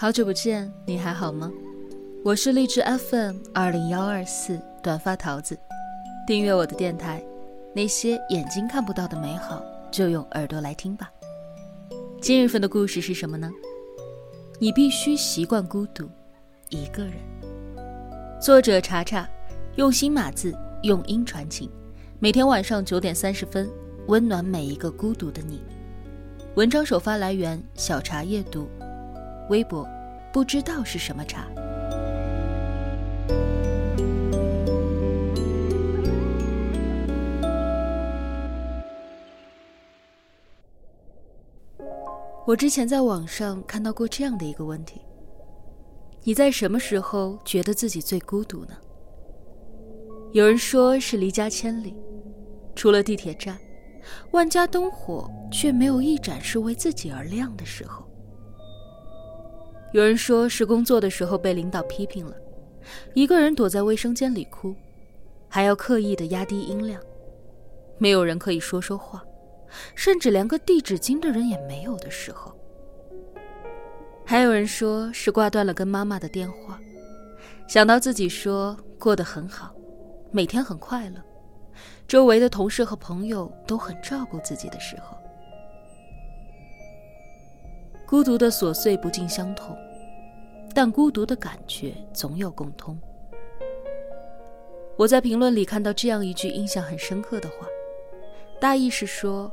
好久不见，你还好吗？我是荔枝 FM 二零幺二四短发桃子，订阅我的电台，那些眼睛看不到的美好，就用耳朵来听吧。今日份的故事是什么呢？你必须习惯孤独，一个人。作者查查，用心码字，用音传情，每天晚上九点三十分，温暖每一个孤独的你。文章首发来源：小茶夜读，微博，不知道是什么茶。我之前在网上看到过这样的一个问题：你在什么时候觉得自己最孤独呢？有人说是离家千里，除了地铁站，万家灯火却没有一盏是为自己而亮的时候；有人说是工作的时候被领导批评了，一个人躲在卫生间里哭，还要刻意的压低音量，没有人可以说说话。甚至连个递纸巾的人也没有的时候，还有人说是挂断了跟妈妈的电话，想到自己说过得很好，每天很快乐，周围的同事和朋友都很照顾自己的时候，孤独的琐碎不尽相同，但孤独的感觉总有共通。我在评论里看到这样一句印象很深刻的话。大意是说，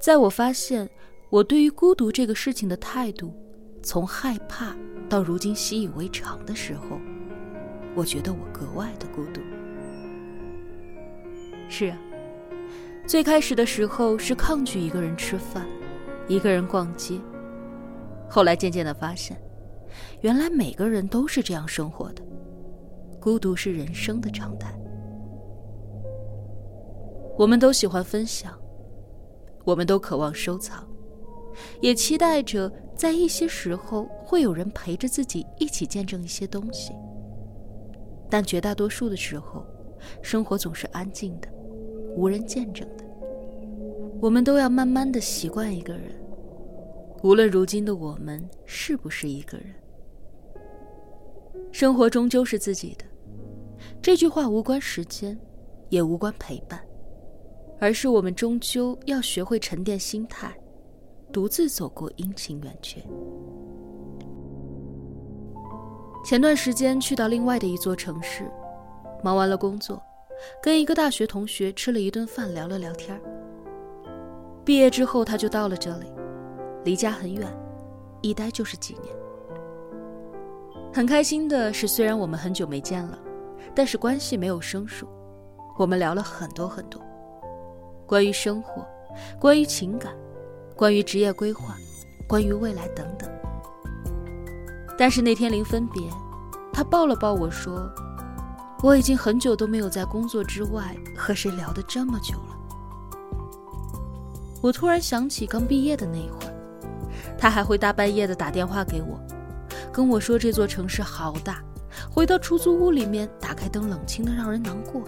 在我发现我对于孤独这个事情的态度，从害怕到如今习以为常的时候，我觉得我格外的孤独。是啊，最开始的时候是抗拒一个人吃饭，一个人逛街，后来渐渐的发现，原来每个人都是这样生活的，孤独是人生的常态。我们都喜欢分享，我们都渴望收藏，也期待着在一些时候会有人陪着自己一起见证一些东西。但绝大多数的时候，生活总是安静的，无人见证的。我们都要慢慢的习惯一个人，无论如今的我们是不是一个人。生活终究是自己的，这句话无关时间，也无关陪伴。而是我们终究要学会沉淀心态，独自走过阴晴圆缺。前段时间去到另外的一座城市，忙完了工作，跟一个大学同学吃了一顿饭，聊了聊天毕业之后他就到了这里，离家很远，一待就是几年。很开心的是，虽然我们很久没见了，但是关系没有生疏，我们聊了很多很多。关于生活，关于情感，关于职业规划，关于未来等等。但是那天临分别，他抱了抱我说：“我已经很久都没有在工作之外和谁聊得这么久了。”我突然想起刚毕业的那一会儿，他还会大半夜的打电话给我，跟我说这座城市好大，回到出租屋里面打开灯冷清的让人难过。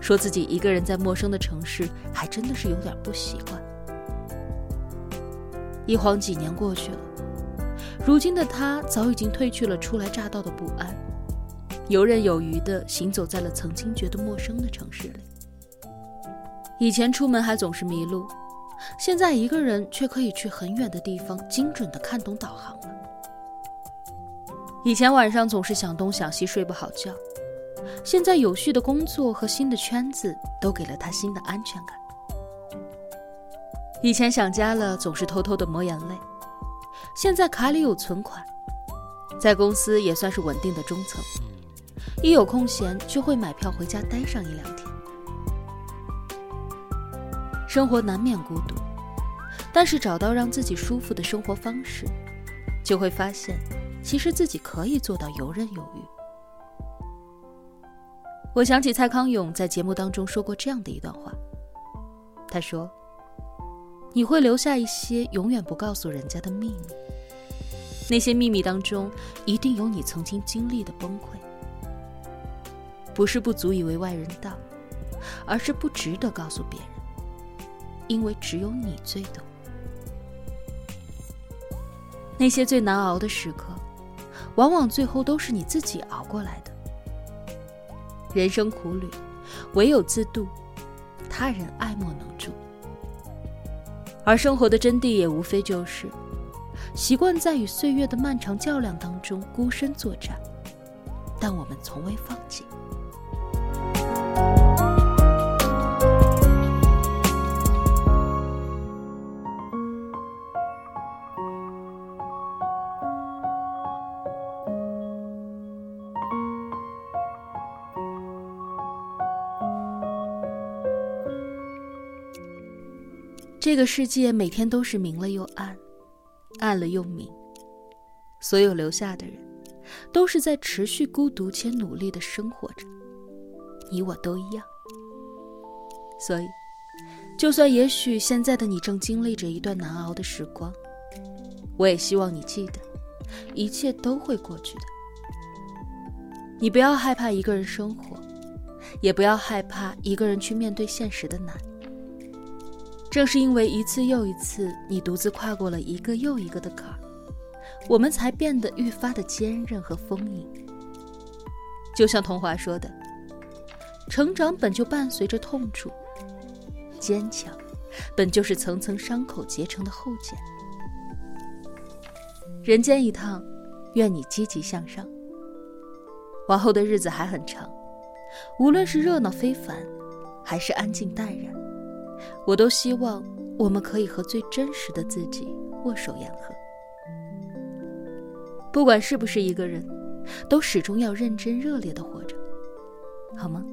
说自己一个人在陌生的城市，还真的是有点不习惯。一晃几年过去了，如今的他早已经褪去了初来乍到的不安，游刃有余的行走在了曾经觉得陌生的城市里。以前出门还总是迷路，现在一个人却可以去很远的地方，精准的看懂导航了。以前晚上总是想东想西，睡不好觉。现在有序的工作和新的圈子都给了他新的安全感。以前想家了总是偷偷的抹眼泪，现在卡里有存款，在公司也算是稳定的中层，一有空闲就会买票回家待上一两天。生活难免孤独，但是找到让自己舒服的生活方式，就会发现，其实自己可以做到游刃有余。我想起蔡康永在节目当中说过这样的一段话，他说：“你会留下一些永远不告诉人家的秘密，那些秘密当中一定有你曾经经历的崩溃，不是不足以为外人道，而是不值得告诉别人，因为只有你最懂。”那些最难熬的时刻，往往最后都是你自己熬过来的。人生苦旅，唯有自渡，他人爱莫能助。而生活的真谛也无非就是，习惯在与岁月的漫长较量当中孤身作战，但我们从未放弃。这个世界每天都是明了又暗，暗了又明。所有留下的人，都是在持续孤独且努力的生活着。你我都一样。所以，就算也许现在的你正经历着一段难熬的时光，我也希望你记得，一切都会过去的。你不要害怕一个人生活，也不要害怕一个人去面对现实的难。正是因为一次又一次，你独自跨过了一个又一个的坎儿，我们才变得愈发的坚韧和丰盈。就像童话说的：“成长本就伴随着痛楚，坚强本就是层层伤口结成的厚茧。”人间一趟，愿你积极向上。往后的日子还很长，无论是热闹非凡，还是安静淡然。我都希望我们可以和最真实的自己握手言和。不管是不是一个人，都始终要认真热烈的活着，好吗？